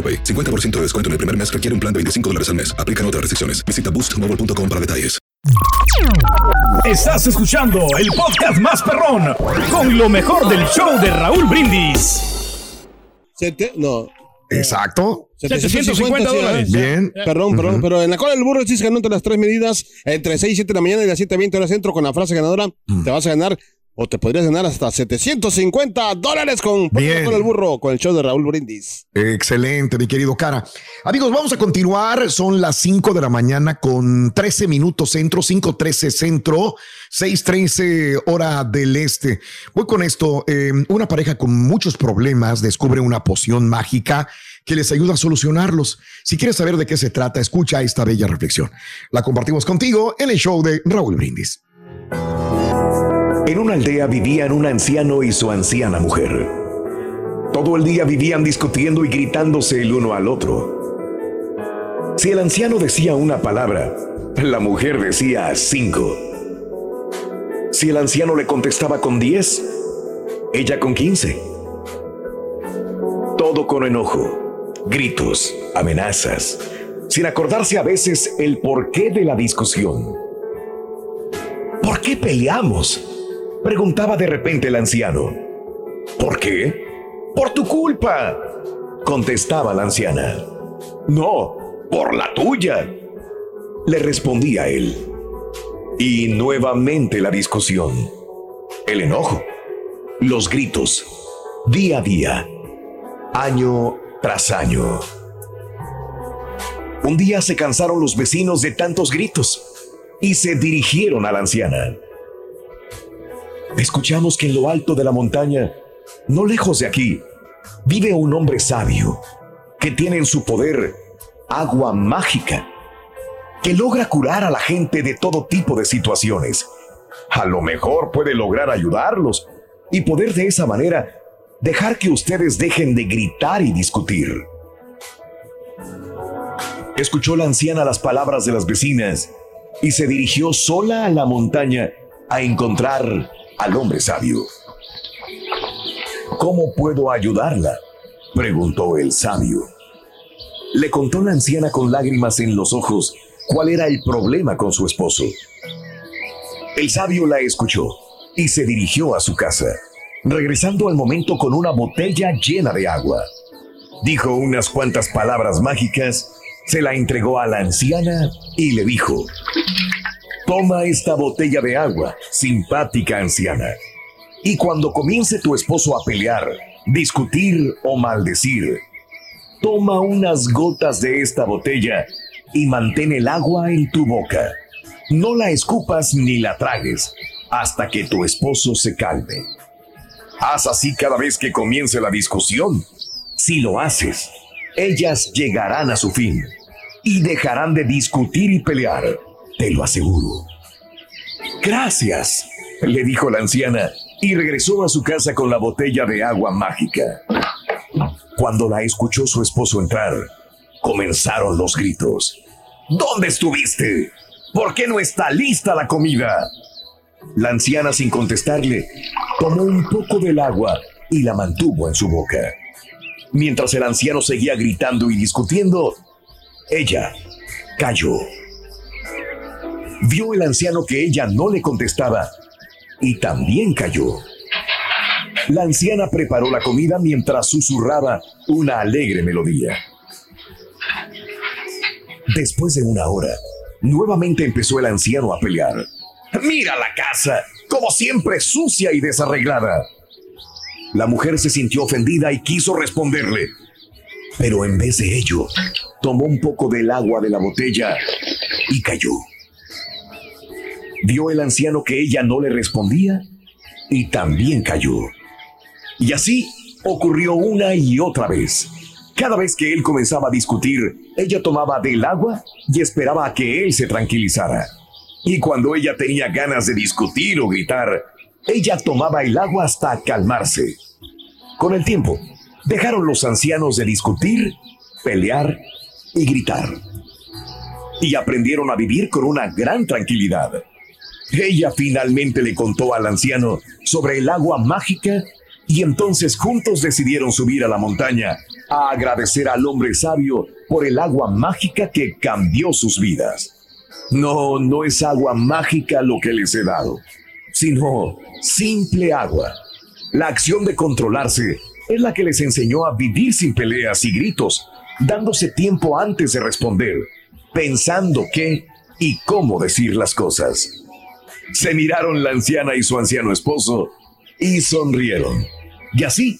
AroPay. 50% de descuento en el primer mes requiere un plan de 25 dólares al mes. Aplican otras restricciones. Visita boostmobile.com para detalles. Estás escuchando el podcast más perrón con lo mejor del show de Raúl Brindis. Sete- no. Exacto. 750 dólares. Bien. Perdón, perdón, pero en la cola del burro sí se ganó entre las tres medidas, entre 6 y 7 de la mañana y las 7 20 horas centro con la frase ganadora, te vas a ganar o te podrías ganar hasta 750 dólares con cola del burro con el show de Raúl Brindis. Excelente, mi querido cara. Amigos, vamos a continuar. Son las 5 de la mañana con 13 minutos centro, 5.13 centro, 6.13 hora del este. Voy con esto. Eh, una pareja con muchos problemas descubre una poción mágica que les ayuda a solucionarlos. Si quieres saber de qué se trata, escucha esta bella reflexión. La compartimos contigo en el show de Raúl Brindis. En una aldea vivían un anciano y su anciana mujer. Todo el día vivían discutiendo y gritándose el uno al otro. Si el anciano decía una palabra, la mujer decía cinco. Si el anciano le contestaba con diez, ella con quince. Todo con enojo, gritos, amenazas, sin acordarse a veces el porqué de la discusión. ¿Por qué peleamos? Preguntaba de repente el anciano. ¿Por qué? Por tu culpa, contestaba la anciana. No, por la tuya, le respondía él. Y nuevamente la discusión, el enojo, los gritos, día a día, año tras año. Un día se cansaron los vecinos de tantos gritos y se dirigieron a la anciana. Escuchamos que en lo alto de la montaña, no lejos de aquí, vive un hombre sabio que tiene en su poder agua mágica que logra curar a la gente de todo tipo de situaciones. A lo mejor puede lograr ayudarlos y poder de esa manera dejar que ustedes dejen de gritar y discutir. Escuchó la anciana las palabras de las vecinas y se dirigió sola a la montaña a encontrar al hombre sabio. ¿Cómo puedo ayudarla? preguntó el sabio. Le contó la anciana con lágrimas en los ojos cuál era el problema con su esposo. El sabio la escuchó y se dirigió a su casa, regresando al momento con una botella llena de agua. Dijo unas cuantas palabras mágicas, se la entregó a la anciana y le dijo, Toma esta botella de agua, simpática anciana, y cuando comience tu esposo a pelear, discutir o maldecir, toma unas gotas de esta botella y mantén el agua en tu boca. No la escupas ni la tragues hasta que tu esposo se calme. Haz así cada vez que comience la discusión. Si lo haces, ellas llegarán a su fin y dejarán de discutir y pelear, te lo aseguro. Gracias, le dijo la anciana y regresó a su casa con la botella de agua mágica. Cuando la escuchó su esposo entrar, comenzaron los gritos. ¿Dónde estuviste? ¿Por qué no está lista la comida? La anciana, sin contestarle, tomó un poco del agua y la mantuvo en su boca. Mientras el anciano seguía gritando y discutiendo, ella cayó. Vio el anciano que ella no le contestaba y también cayó. La anciana preparó la comida mientras susurraba una alegre melodía. Después de una hora, Nuevamente empezó el anciano a pelear. Mira la casa, como siempre sucia y desarreglada. La mujer se sintió ofendida y quiso responderle. Pero en vez de ello, tomó un poco del agua de la botella y cayó. Vio el anciano que ella no le respondía y también cayó. Y así ocurrió una y otra vez. Cada vez que él comenzaba a discutir, ella tomaba del agua y esperaba a que él se tranquilizara. Y cuando ella tenía ganas de discutir o gritar, ella tomaba el agua hasta calmarse. Con el tiempo, dejaron los ancianos de discutir, pelear y gritar. Y aprendieron a vivir con una gran tranquilidad. Ella finalmente le contó al anciano sobre el agua mágica y entonces juntos decidieron subir a la montaña a agradecer al hombre sabio por el agua mágica que cambió sus vidas. No, no es agua mágica lo que les he dado, sino simple agua. La acción de controlarse es la que les enseñó a vivir sin peleas y gritos, dándose tiempo antes de responder, pensando qué y cómo decir las cosas. Se miraron la anciana y su anciano esposo y sonrieron. Y así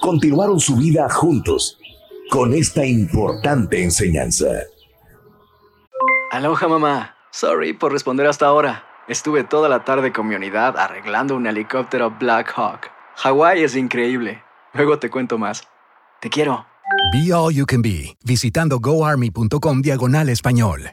continuaron su vida juntos con esta importante enseñanza. Aloha mamá. Sorry por responder hasta ahora. Estuve toda la tarde con mi unidad arreglando un helicóptero Black Hawk. Hawái es increíble. Luego te cuento más. Te quiero. Be All You Can Be, visitando goarmy.com diagonal español.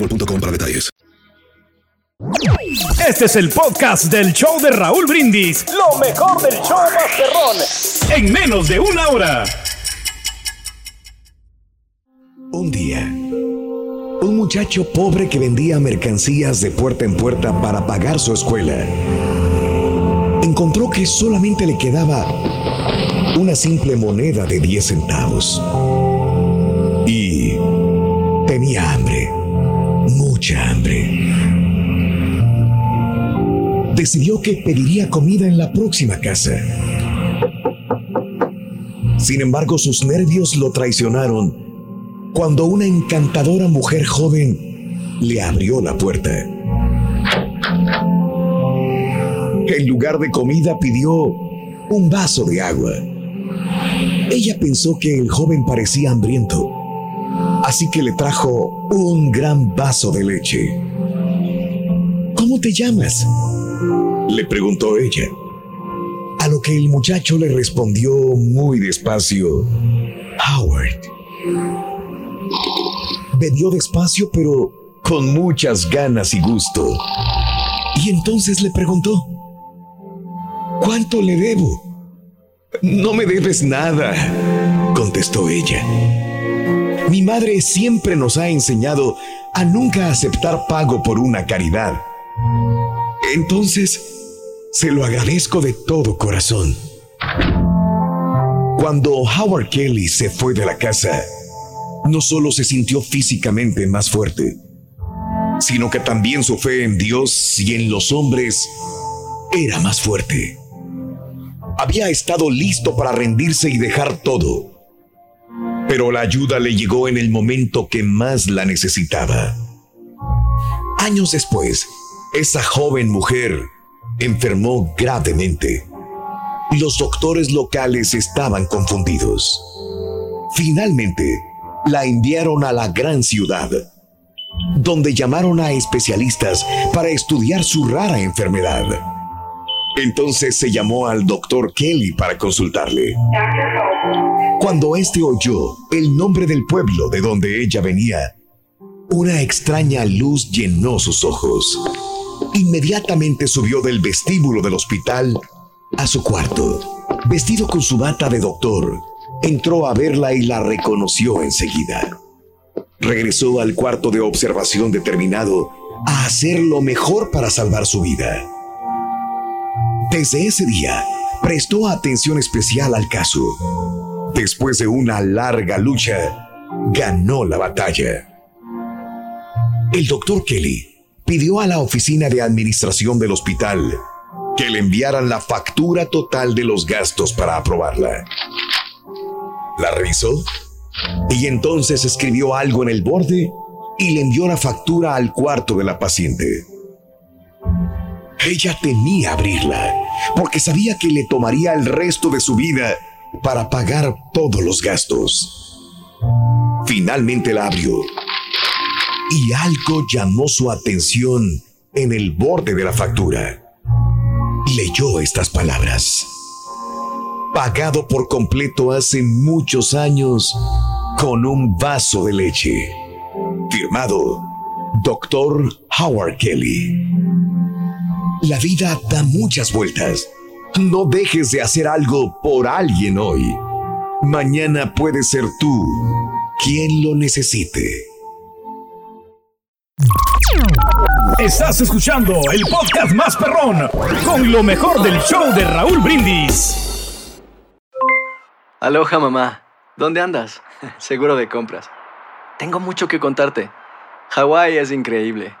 boostmobile.com para detalles. Este es el podcast del show de Raúl Brindis. Lo mejor del show Masterrón. En menos de una hora. Un día, un muchacho pobre que vendía mercancías de puerta en puerta para pagar su escuela, encontró que solamente le quedaba una simple moneda de 10 centavos. Y tenía hambre, hambre. Decidió que pediría comida en la próxima casa. Sin embargo, sus nervios lo traicionaron cuando una encantadora mujer joven le abrió la puerta. En lugar de comida pidió un vaso de agua. Ella pensó que el joven parecía hambriento, así que le trajo un gran vaso de leche. ¿Cómo te llamas? le preguntó ella. A lo que el muchacho le respondió muy despacio, Howard. Bebió despacio pero con muchas ganas y gusto. Y entonces le preguntó, ¿cuánto le debo? No me debes nada, contestó ella. Mi madre siempre nos ha enseñado a nunca aceptar pago por una caridad. Entonces, se lo agradezco de todo corazón. Cuando Howard Kelly se fue de la casa, no solo se sintió físicamente más fuerte, sino que también su fe en Dios y en los hombres era más fuerte. Había estado listo para rendirse y dejar todo, pero la ayuda le llegó en el momento que más la necesitaba. Años después, esa joven mujer enfermó gravemente. Los doctores locales estaban confundidos. Finalmente, la enviaron a la gran ciudad, donde llamaron a especialistas para estudiar su rara enfermedad. Entonces se llamó al doctor Kelly para consultarle. Cuando éste oyó el nombre del pueblo de donde ella venía, una extraña luz llenó sus ojos. Inmediatamente subió del vestíbulo del hospital a su cuarto. Vestido con su bata de doctor, entró a verla y la reconoció enseguida. regresó al cuarto de observación determinado a hacer lo mejor para salvar su vida. Desde ese día, prestó atención especial al caso. Después de una larga lucha, ganó la batalla. El doctor Kelly pidió a la oficina de administración del hospital que le enviaran la factura total de los gastos para aprobarla. La revisó y entonces escribió algo en el borde y le envió la factura al cuarto de la paciente. Ella temía abrirla porque sabía que le tomaría el resto de su vida para pagar todos los gastos. Finalmente la abrió y algo llamó su atención en el borde de la factura. Leyó estas palabras. Pagado por completo hace muchos años con un vaso de leche. Firmado, Dr. Howard Kelly. La vida da muchas vueltas. No dejes de hacer algo por alguien hoy. Mañana puede ser tú quien lo necesite. Estás escuchando el podcast más perrón con lo mejor del show de Raúl Brindis. Aloha mamá, ¿dónde andas? Seguro de compras. Tengo mucho que contarte. Hawái es increíble.